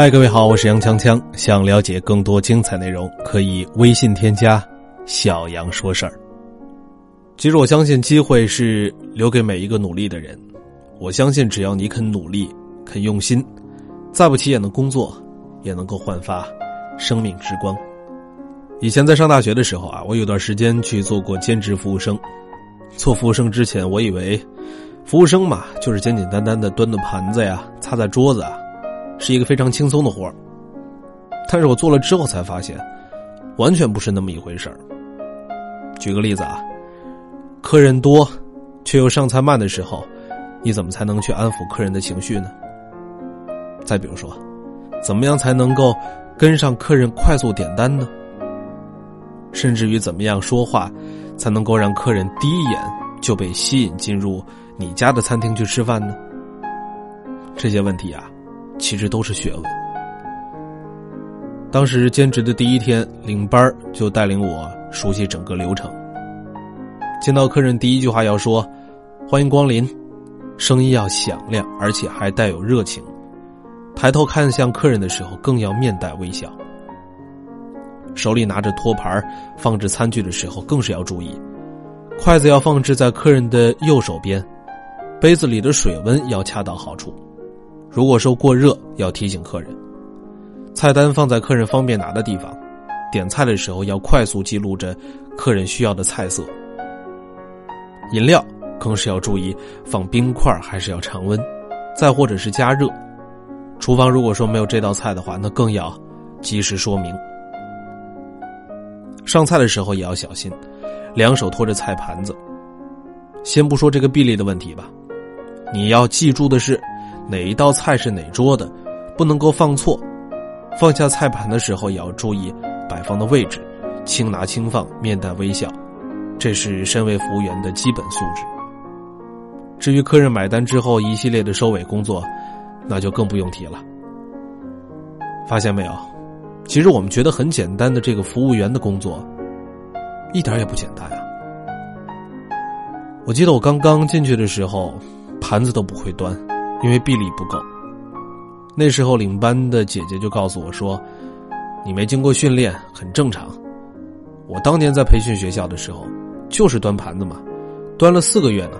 嗨，各位好，我是杨锵锵。想了解更多精彩内容，可以微信添加“小杨说事儿”。其实我相信，机会是留给每一个努力的人。我相信，只要你肯努力、肯用心，再不起眼的工作，也能够焕发生命之光。以前在上大学的时候啊，我有段时间去做过兼职服务生。做服务生之前，我以为服务生嘛，就是简简单单的端端盘子呀、擦擦桌子啊。是一个非常轻松的活儿，但是我做了之后才发现，完全不是那么一回事儿。举个例子啊，客人多却又上菜慢的时候，你怎么才能去安抚客人的情绪呢？再比如说，怎么样才能够跟上客人快速点单呢？甚至于怎么样说话，才能够让客人第一眼就被吸引进入你家的餐厅去吃饭呢？这些问题啊。其实都是学问。当时兼职的第一天，领班就带领我熟悉整个流程。见到客人，第一句话要说“欢迎光临”，声音要响亮，而且还带有热情。抬头看向客人的时候，更要面带微笑。手里拿着托盘放置餐具的时候，更是要注意，筷子要放置在客人的右手边，杯子里的水温要恰到好处。如果说过热，要提醒客人。菜单放在客人方便拿的地方，点菜的时候要快速记录着客人需要的菜色。饮料更是要注意放冰块还是要常温，再或者是加热。厨房如果说没有这道菜的话，那更要及时说明。上菜的时候也要小心，两手托着菜盘子。先不说这个臂力的问题吧，你要记住的是。哪一道菜是哪桌的，不能够放错。放下菜盘的时候也要注意摆放的位置，轻拿轻放，面带微笑，这是身为服务员的基本素质。至于客人买单之后一系列的收尾工作，那就更不用提了。发现没有？其实我们觉得很简单的这个服务员的工作，一点也不简单啊！我记得我刚刚进去的时候，盘子都不会端。因为臂力不够，那时候领班的姐姐就告诉我说：“你没经过训练很正常。”我当年在培训学校的时候，就是端盘子嘛，端了四个月呢。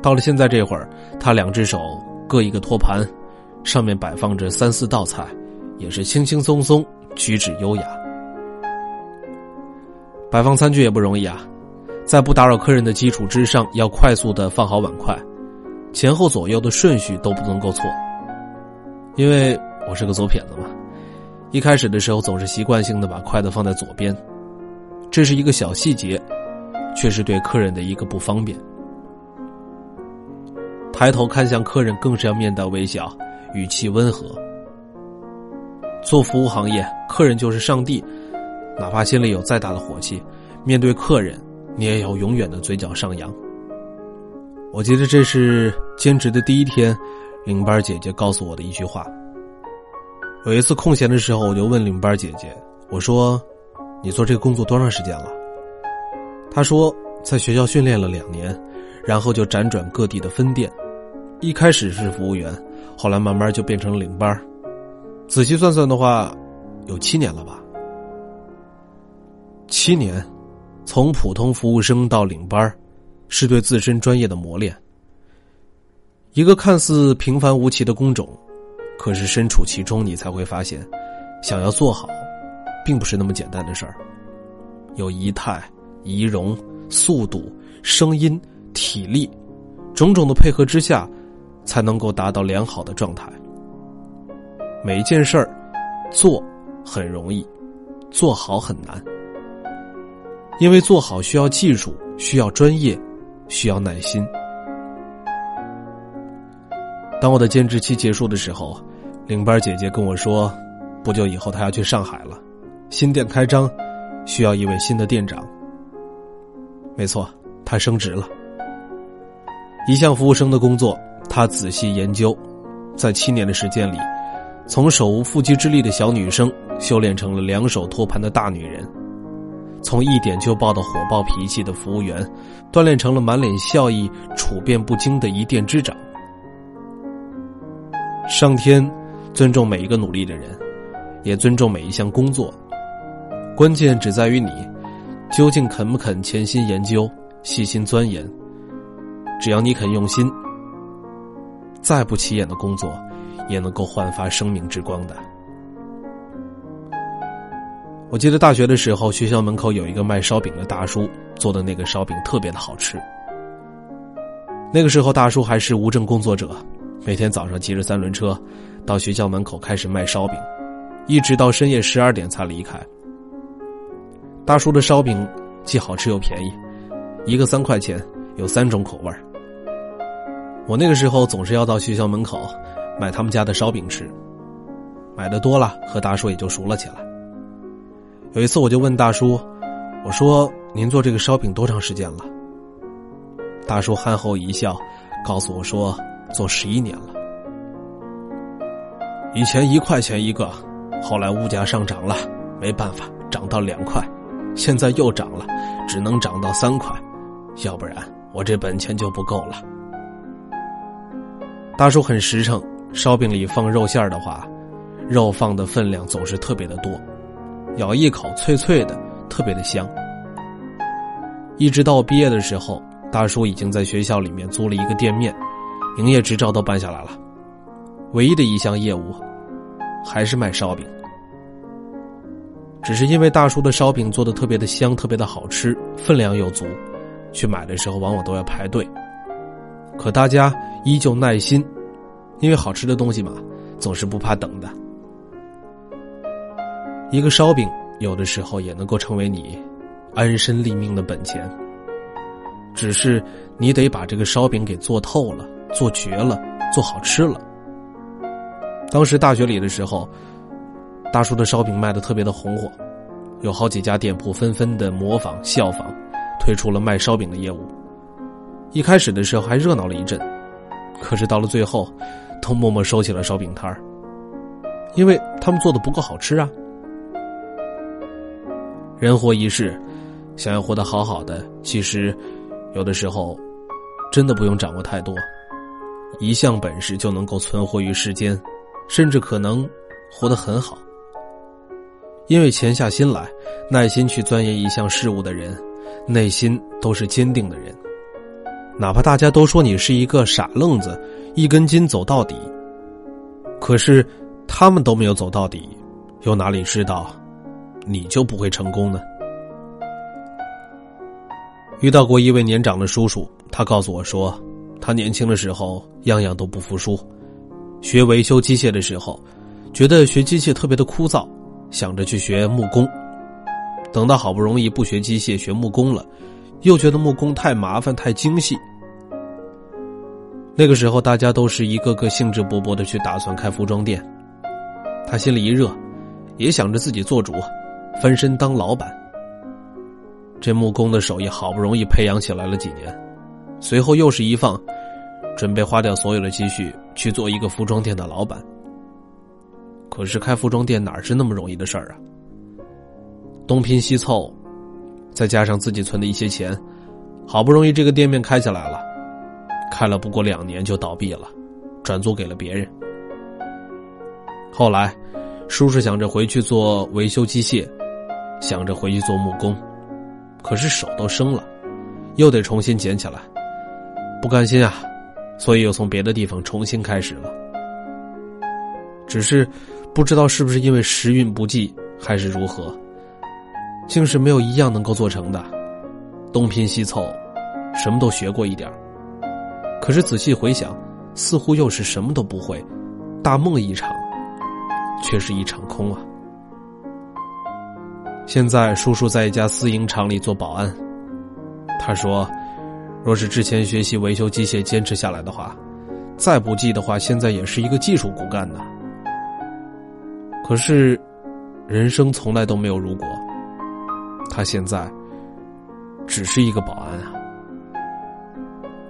到了现在这会儿，他两只手各一个托盘，上面摆放着三四道菜，也是轻轻松松，举止优雅。摆放餐具也不容易啊，在不打扰客人的基础之上，要快速的放好碗筷。前后左右的顺序都不能够错，因为我是个左撇子嘛。一开始的时候总是习惯性的把筷子放在左边，这是一个小细节，却是对客人的一个不方便。抬头看向客人，更是要面带微笑，语气温和。做服务行业，客人就是上帝，哪怕心里有再大的火气，面对客人，你也要永远的嘴角上扬。我记得这是兼职的第一天，领班姐姐告诉我的一句话。有一次空闲的时候，我就问领班姐姐：“我说，你做这个工作多长时间了？”她说：“在学校训练了两年，然后就辗转各地的分店，一开始是服务员，后来慢慢就变成领班。仔细算算的话，有七年了吧？七年，从普通服务生到领班。”是对自身专业的磨练。一个看似平凡无奇的工种，可是身处其中，你才会发现，想要做好，并不是那么简单的事儿。有仪态、仪容、速度、声音、体力，种种的配合之下，才能够达到良好的状态。每一件事儿，做很容易，做好很难，因为做好需要技术，需要专业。需要耐心。当我的兼职期结束的时候，领班姐姐跟我说：“不久以后她要去上海了，新店开张，需要一位新的店长。”没错，她升职了。一项服务生的工作，她仔细研究，在七年的时间里，从手无缚鸡之力的小女生，修炼成了两手托盘的大女人。从一点就爆的火爆脾气的服务员，锻炼成了满脸笑意、处变不惊的一店之长。上天尊重每一个努力的人，也尊重每一项工作。关键只在于你究竟肯不肯潜心研究、细心钻研。只要你肯用心，再不起眼的工作，也能够焕发生命之光的。我记得大学的时候，学校门口有一个卖烧饼的大叔，做的那个烧饼特别的好吃。那个时候，大叔还是无证工作者，每天早上骑着三轮车到学校门口开始卖烧饼，一直到深夜十二点才离开。大叔的烧饼既好吃又便宜，一个三块钱，有三种口味我那个时候总是要到学校门口买他们家的烧饼吃，买的多了，和大叔也就熟了起来。有一次，我就问大叔：“我说您做这个烧饼多长时间了？”大叔憨厚一笑，告诉我说：“做十一年了。以前一块钱一个，后来物价上涨了，没办法，涨到两块，现在又涨了，只能涨到三块，要不然我这本钱就不够了。”大叔很实诚，烧饼里放肉馅的话，肉放的分量总是特别的多。咬一口，脆脆的，特别的香。一直到毕业的时候，大叔已经在学校里面租了一个店面，营业执照都办下来了。唯一的一项业务，还是卖烧饼。只是因为大叔的烧饼做的特别的香，特别的好吃，分量又足，去买的时候往往都要排队。可大家依旧耐心，因为好吃的东西嘛，总是不怕等的。一个烧饼，有的时候也能够成为你安身立命的本钱。只是你得把这个烧饼给做透了、做绝了、做好吃了。当时大学里的时候，大叔的烧饼卖的特别的红火，有好几家店铺纷纷的模仿效仿，推出了卖烧饼的业务。一开始的时候还热闹了一阵，可是到了最后，都默默收起了烧饼摊儿，因为他们做的不够好吃啊。人活一世，想要活得好好的，其实有的时候真的不用掌握太多，一项本事就能够存活于世间，甚至可能活得很好。因为潜下心来，耐心去钻研一项事物的人，内心都是坚定的人。哪怕大家都说你是一个傻愣子，一根筋走到底，可是他们都没有走到底，又哪里知道？你就不会成功呢？遇到过一位年长的叔叔，他告诉我说，他年轻的时候样样都不服输，学维修机械的时候，觉得学机械特别的枯燥，想着去学木工。等到好不容易不学机械学木工了，又觉得木工太麻烦太精细。那个时候，大家都是一个个兴致勃勃的去打算开服装店，他心里一热，也想着自己做主。翻身当老板，这木工的手艺好不容易培养起来了几年，随后又是一放，准备花掉所有的积蓄去做一个服装店的老板。可是开服装店哪是那么容易的事儿啊？东拼西凑，再加上自己存的一些钱，好不容易这个店面开起来了，开了不过两年就倒闭了，转租给了别人。后来，叔叔想着回去做维修机械。想着回去做木工，可是手都生了，又得重新捡起来，不甘心啊，所以又从别的地方重新开始了。只是不知道是不是因为时运不济，还是如何，竟是没有一样能够做成的。东拼西凑，什么都学过一点可是仔细回想，似乎又是什么都不会，大梦一场，却是一场空啊。现在叔叔在一家私营厂里做保安。他说：“若是之前学习维修机械坚持下来的话，再不济的话，现在也是一个技术骨干呢。可是，人生从来都没有如果。他现在只是一个保安啊。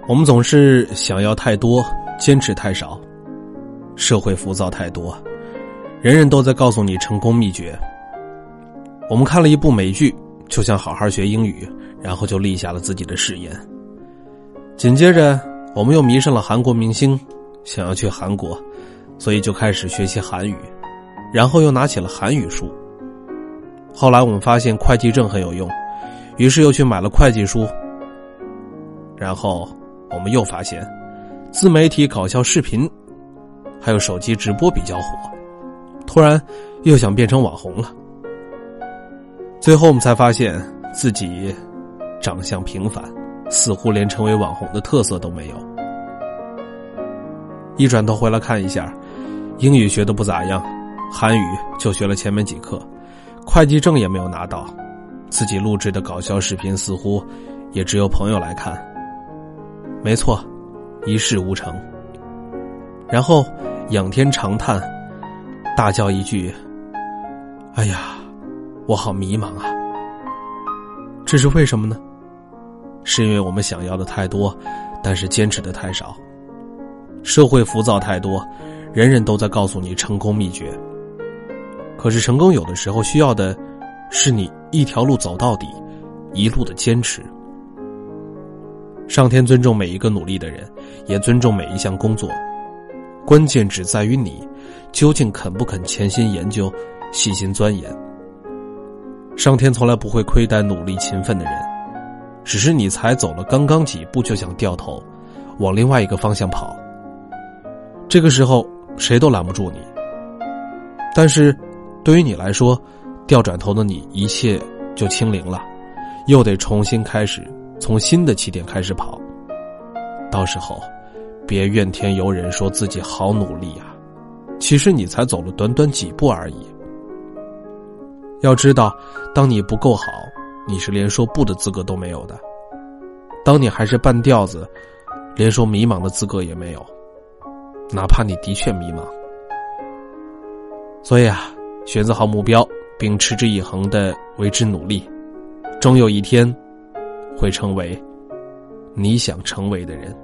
我们总是想要太多，坚持太少，社会浮躁太多，人人都在告诉你成功秘诀。”我们看了一部美剧，就想好好学英语，然后就立下了自己的誓言。紧接着，我们又迷上了韩国明星，想要去韩国所以就开始学习韩语，然后又拿起了韩语书。后来我们发现会计证很有用，于是又去买了会计书。然后我们又发现，自媒体搞笑视频，还有手机直播比较火，突然又想变成网红了。最后我们才发现自己长相平凡，似乎连成为网红的特色都没有。一转头回来看一下，英语学的不咋样，韩语就学了前面几课，会计证也没有拿到，自己录制的搞笑视频似乎也只有朋友来看。没错，一事无成。然后仰天长叹，大叫一句：“哎呀！”我好迷茫啊！这是为什么呢？是因为我们想要的太多，但是坚持的太少。社会浮躁太多，人人都在告诉你成功秘诀。可是成功有的时候需要的，是你一条路走到底，一路的坚持。上天尊重每一个努力的人，也尊重每一项工作。关键只在于你，究竟肯不肯潜心研究、细心钻研。上天从来不会亏待努力勤奋的人，只是你才走了刚刚几步就想掉头，往另外一个方向跑。这个时候谁都拦不住你。但是，对于你来说，掉转头的你一切就清零了，又得重新开始，从新的起点开始跑。到时候，别怨天尤人，说自己好努力啊，其实你才走了短短几步而已。要知道，当你不够好，你是连说不的资格都没有的；当你还是半吊子，连说迷茫的资格也没有。哪怕你的确迷茫，所以啊，选择好目标，并持之以恒的为之努力，终有一天，会成为你想成为的人。